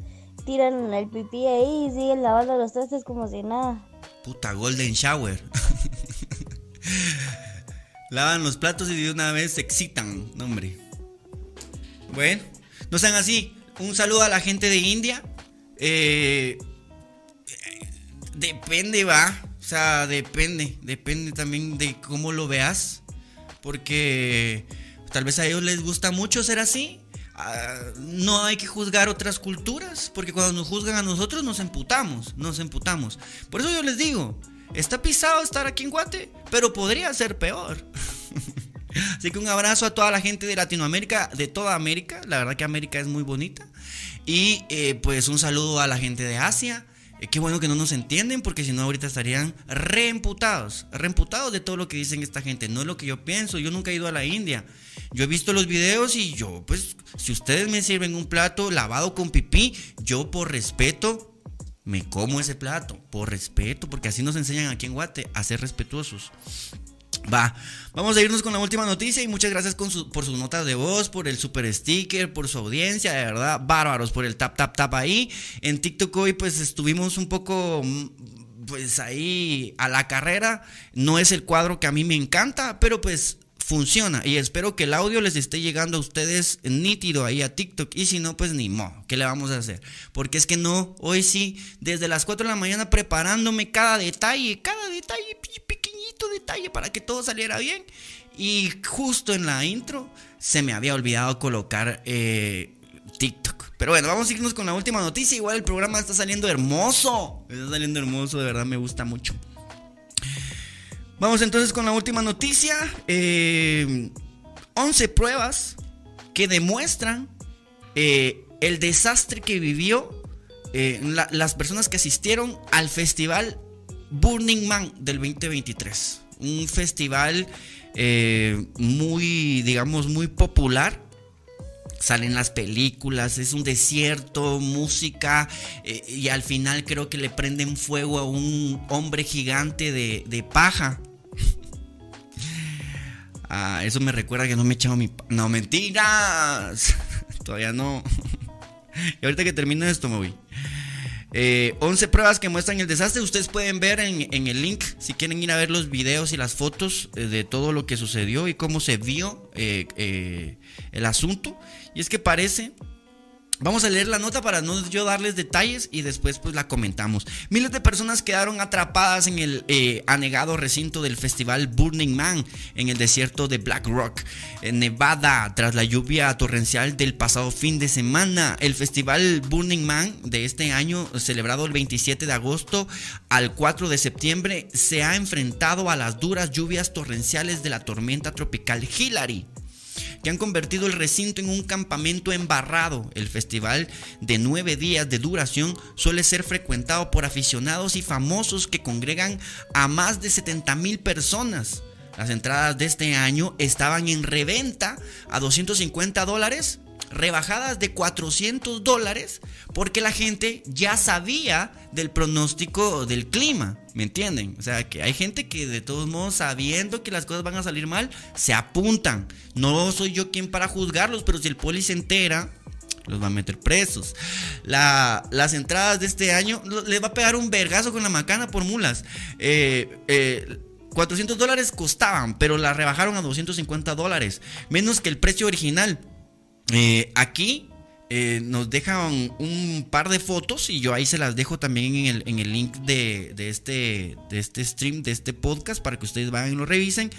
tiran el pipí ahí y siguen lavando los trastes como si nada. Puta, Golden Shower. Lavan los platos y de una vez se excitan, no, hombre. Bueno, no sean así. Un saludo a la gente de India. Eh, depende, va. O sea, depende. Depende también de cómo lo veas. Porque tal vez a ellos les gusta mucho ser así. Ah, no hay que juzgar otras culturas, porque cuando nos juzgan a nosotros nos emputamos, nos emputamos. Por eso yo les digo, está pisado estar aquí en Guate, pero podría ser peor. Así que un abrazo a toda la gente de Latinoamérica, de toda América, la verdad que América es muy bonita. Y eh, pues un saludo a la gente de Asia, Eh, qué bueno que no nos entienden porque si no ahorita estarían reemputados, reemputados de todo lo que dicen esta gente. No es lo que yo pienso, yo nunca he ido a la India. Yo he visto los videos y yo, pues, si ustedes me sirven un plato lavado con pipí, yo por respeto me como ese plato, por respeto, porque así nos enseñan aquí en Guate a ser respetuosos. Va, vamos a irnos con la última noticia y muchas gracias por sus notas de voz, por el super sticker, por su audiencia, de verdad, bárbaros por el tap, tap, tap ahí. En TikTok hoy pues estuvimos un poco pues ahí a la carrera. No es el cuadro que a mí me encanta, pero pues funciona y espero que el audio les esté llegando a ustedes nítido ahí a TikTok y si no pues ni mo, ¿qué le vamos a hacer? Porque es que no, hoy sí, desde las 4 de la mañana preparándome cada detalle, cada detalle, pequeñito detalle para que todo saliera bien y justo en la intro se me había olvidado colocar eh, TikTok. Pero bueno, vamos a irnos con la última noticia. Igual el programa está saliendo hermoso. Está saliendo hermoso, de verdad me gusta mucho. Vamos entonces con la última noticia. 11 eh, pruebas que demuestran eh, el desastre que vivió eh, las personas que asistieron al festival Burning Man del 2023. Un festival muy, digamos, muy popular salen las películas, es un desierto, música, y al final creo que le prenden fuego a un hombre gigante de, de paja. Ah, eso me recuerda que no me he echado mi... No, mentiras. Todavía no. y ahorita que termine esto me voy. 11 eh, pruebas que muestran el desastre. Ustedes pueden ver en, el link si quieren ir a ver los videos y las fotos eh, de todo lo que sucedió y cómo se vio eh, el asunto. Y es que parece Vamos a leer la nota para no yo darles detalles y después pues la comentamos. Miles de personas quedaron atrapadas en el eh, anegado recinto del festival Burning Man en el desierto de Black Rock, en Nevada, tras la lluvia torrencial del pasado fin de semana. El festival Burning Man de este año, celebrado el 27 de agosto al 4 de septiembre, se ha enfrentado a las duras lluvias torrenciales de la tormenta tropical Hillary que han convertido el recinto en un campamento embarrado. El festival de nueve días de duración suele ser frecuentado por aficionados y famosos que congregan a más de 70 mil personas. Las entradas de este año estaban en reventa a 250 dólares rebajadas de 400 dólares porque la gente ya sabía del pronóstico del clima, ¿me entienden? O sea, que hay gente que de todos modos sabiendo que las cosas van a salir mal, se apuntan. No soy yo quien para juzgarlos, pero si el poli se entera, los va a meter presos. las entradas de este año les va a pegar un vergazo con la macana por mulas. 400 eh, eh, dólares costaban, pero la rebajaron a 250 dólares, menos que el precio original. Eh, aquí eh, nos dejan un par de fotos y yo ahí se las dejo también en el, en el link de, este, de este stream, de este podcast, para que ustedes vayan y lo revisen.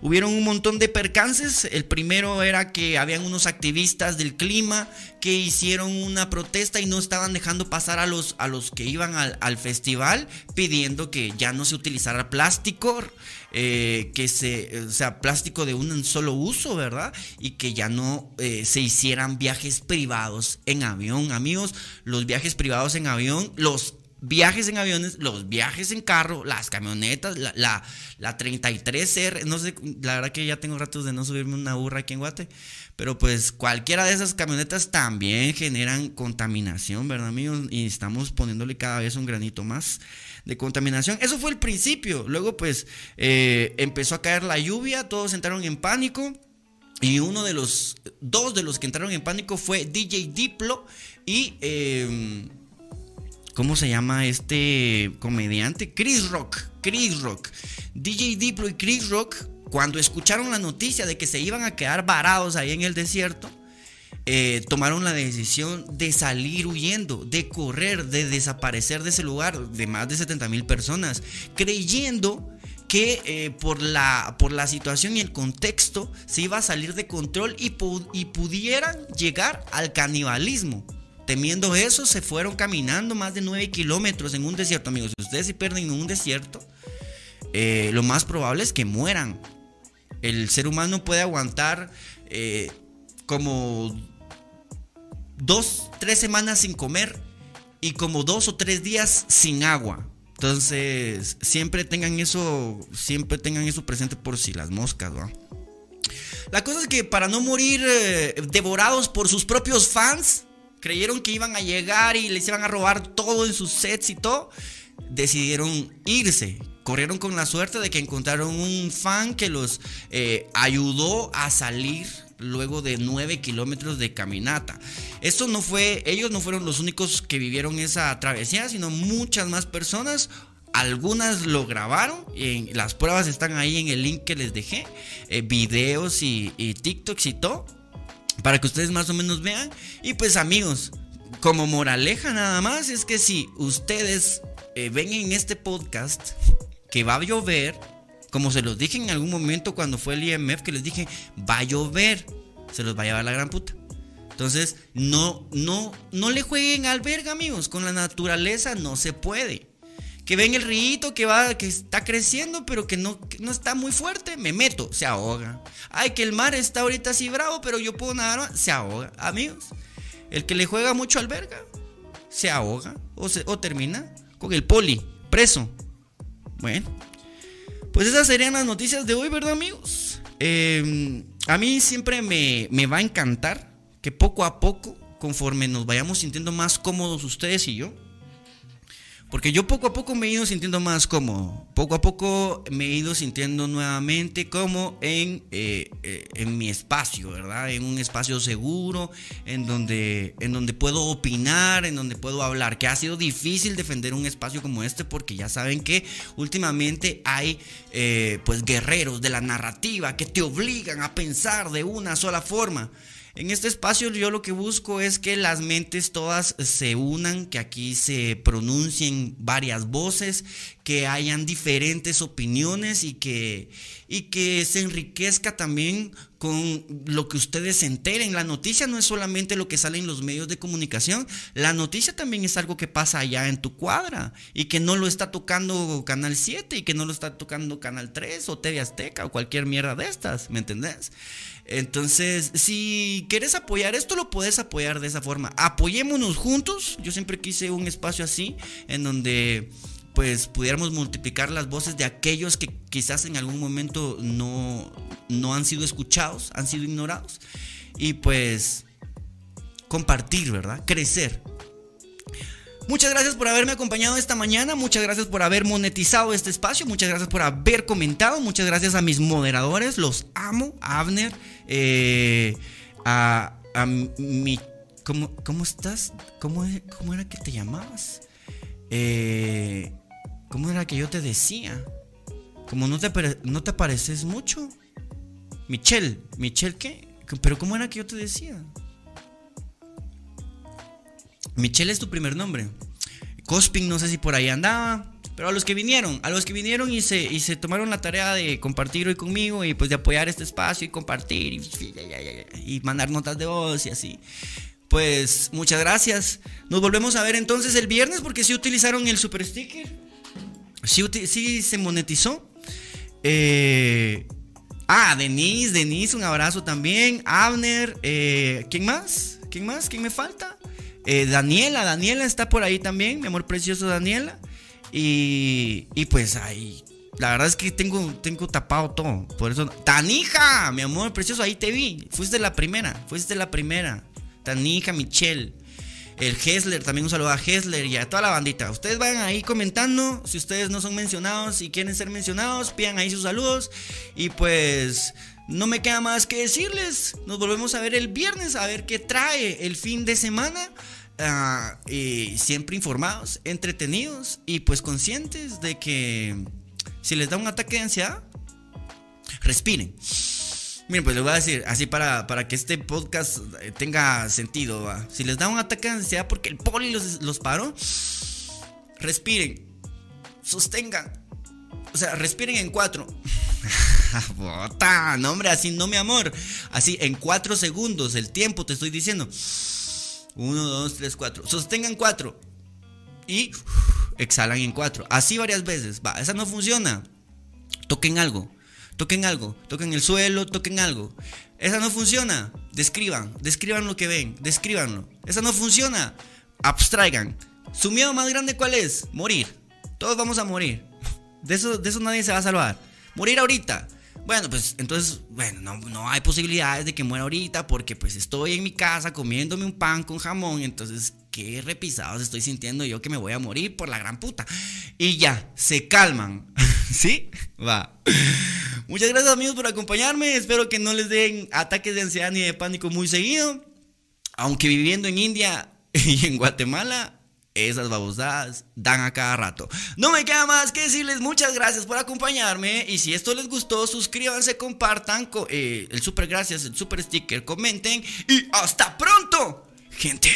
Hubieron un montón de percances. El primero era que habían unos activistas del clima que hicieron una protesta y no estaban dejando pasar a los, a los que iban al, al festival pidiendo que ya no se utilizara plástico. Eh, que se, o sea, plástico de un solo uso, ¿verdad? Y que ya no eh, se hicieran viajes privados en avión. Amigos, los viajes privados en avión, los viajes en aviones, los viajes en carro, las camionetas, la, la, la 33R, no sé, la verdad que ya tengo ratos de no subirme una burra aquí en Guate, pero pues cualquiera de esas camionetas también generan contaminación, ¿verdad amigos? Y estamos poniéndole cada vez un granito más de contaminación. Eso fue el principio. Luego pues eh, empezó a caer la lluvia, todos entraron en pánico. Y uno de los, dos de los que entraron en pánico fue DJ Diplo y, em, ¿cómo se llama este comediante? Chris Rock. Chris Rock. DJ Diplo y Chris Rock, cuando escucharon la noticia de que se iban a quedar varados ahí en el desierto, eh, tomaron la decisión de salir huyendo, de correr, de desaparecer de ese lugar de más de 70 mil personas, creyendo que eh, por, la, por la situación y el contexto se iba a salir de control y, y pudieran llegar al canibalismo. Temiendo eso, se fueron caminando más de 9 kilómetros en un desierto, amigos. Si ustedes se pierden en un desierto, eh, lo más probable es que mueran. El ser humano puede aguantar como dos, tres semanas sin comer y como dos o tres días sin agua. Entonces, siempre tengan eso, siempre tengan eso presente por si las moscas, ¿va? La cosa es que para no morir eh, devorados por sus propios fans, creyeron que iban a llegar y les iban a robar todo en sus sets y todo, decidieron irse. Corrieron con la suerte de que encontraron un fan que los eh, ayudó a salir luego de nueve kilómetros de caminata. Esto no fue, ellos no fueron los únicos que vivieron esa travesía, sino muchas más personas. Algunas lo grabaron, y las pruebas están ahí en el link que les dejé, eh, videos y, y TikToks y todo, para que ustedes más o menos vean. Y pues amigos, como moraleja nada más, es que si ustedes eh, ven en este podcast que va a llover, como se los dije en algún momento cuando fue el IMF, que les dije, va a llover, se los va a llevar la gran puta. Entonces, no, no, no le jueguen al verga, amigos. Con la naturaleza no se puede. Que ven el río que va, que está creciendo, pero que no, no está muy fuerte, me meto, se ahoga. Ay, que el mar está ahorita así bravo, pero yo puedo nadar, se ahoga. Amigos, el que le juega mucho al verga, se ahoga o, se, o termina con el poli, preso. Bueno, pues esas serían las noticias de hoy, ¿verdad, amigos? Eh, a mí siempre me, me va a encantar que poco a poco, conforme nos vayamos sintiendo más cómodos ustedes y yo, porque yo poco a poco me he ido sintiendo más cómodo. Poco a poco me he ido sintiendo nuevamente como en, eh, eh, en mi espacio, ¿verdad? En un espacio seguro, en donde, en donde puedo opinar, en donde puedo hablar. Que ha sido difícil defender un espacio como este porque ya saben que últimamente hay eh, pues guerreros de la narrativa que te obligan a pensar de una sola forma. En este espacio yo lo que busco es que las mentes todas se unan, que aquí se pronuncien varias voces, que hayan diferentes opiniones y que, y que se enriquezca también con lo que ustedes se enteren. La noticia no es solamente lo que sale en los medios de comunicación, la noticia también es algo que pasa allá en tu cuadra y que no lo está tocando Canal 7 y que no lo está tocando Canal 3 o TV Azteca o cualquier mierda de estas, ¿me entendés? Entonces, si quieres apoyar esto, lo puedes apoyar de esa forma. Apoyémonos juntos. Yo siempre quise un espacio así, en donde pues pudiéramos multiplicar las voces de aquellos que quizás en algún momento no, no han sido escuchados, han sido ignorados. Y pues compartir, ¿verdad? Crecer. Muchas gracias por haberme acompañado esta mañana, muchas gracias por haber monetizado este espacio, muchas gracias por haber comentado, muchas gracias a mis moderadores, los amo, Abner, eh, a, a, mi... ¿cómo, ¿Cómo estás? ¿Cómo, ¿Cómo era que te llamabas? Eh, ¿Cómo era que yo te decía? Como no te, no te pareces mucho. Michelle, ¿Michelle qué? ¿Pero cómo era que yo te decía? Michelle es tu primer nombre. Cospin, no sé si por ahí andaba. Pero a los que vinieron, a los que vinieron y se, y se tomaron la tarea de compartir hoy conmigo y pues de apoyar este espacio y compartir y, y mandar notas de voz y así. Pues muchas gracias. Nos volvemos a ver entonces el viernes porque sí utilizaron el super sticker. Sí, sí se monetizó. Eh, ah, Denise, Denise, un abrazo también. Abner, eh, ¿quién más? ¿Quién más? ¿Quién me falta? Eh, Daniela, Daniela está por ahí también, mi amor precioso Daniela. Y, y pues ahí, la verdad es que tengo, tengo tapado todo. Por eso, Tanija, mi amor precioso, ahí te vi. Fuiste la primera, fuiste la primera. Tanija, Michelle. El Hessler, también un saludo a Hessler y a toda la bandita. Ustedes van ahí comentando. Si ustedes no son mencionados y quieren ser mencionados, pidan ahí sus saludos. Y pues no me queda más que decirles. Nos volvemos a ver el viernes a ver qué trae el fin de semana. Ah, y siempre informados, entretenidos y pues conscientes de que si les da un ataque de ansiedad, respiren. Miren, pues les voy a decir, así para, para que este podcast tenga sentido, si les da un ataque de ansiedad porque el poli los, los paró, respiren, sostengan, o sea, respiren en cuatro. Bota, no hombre, así no mi amor, así en cuatro segundos, el tiempo te estoy diciendo. Uno, dos, tres, cuatro. Sostengan cuatro. Y exhalan en cuatro. Así varias veces. Va, esa no funciona. Toquen algo. Toquen algo. Toquen el suelo, toquen algo. Esa no funciona. Describan. Describan lo que ven. Describanlo. Esa no funciona. Abstraigan. ¿Su miedo más grande cuál es? Morir. Todos vamos a morir. De eso, de eso nadie se va a salvar. Morir ahorita. Bueno, pues entonces, bueno, no, no hay posibilidades de que muera ahorita porque pues estoy en mi casa comiéndome un pan con jamón. Entonces, qué repisados estoy sintiendo yo que me voy a morir por la gran puta. Y ya, se calman. ¿Sí? Va. Muchas gracias amigos por acompañarme. Espero que no les den ataques de ansiedad ni de pánico muy seguido. Aunque viviendo en India y en Guatemala, esas babosadas dan a cada rato. No me queda más que decirles muchas gracias por acompañarme. Y si esto les gustó, suscríbanse, compartan eh, el super gracias, el super sticker, comenten. Y hasta pronto, gente.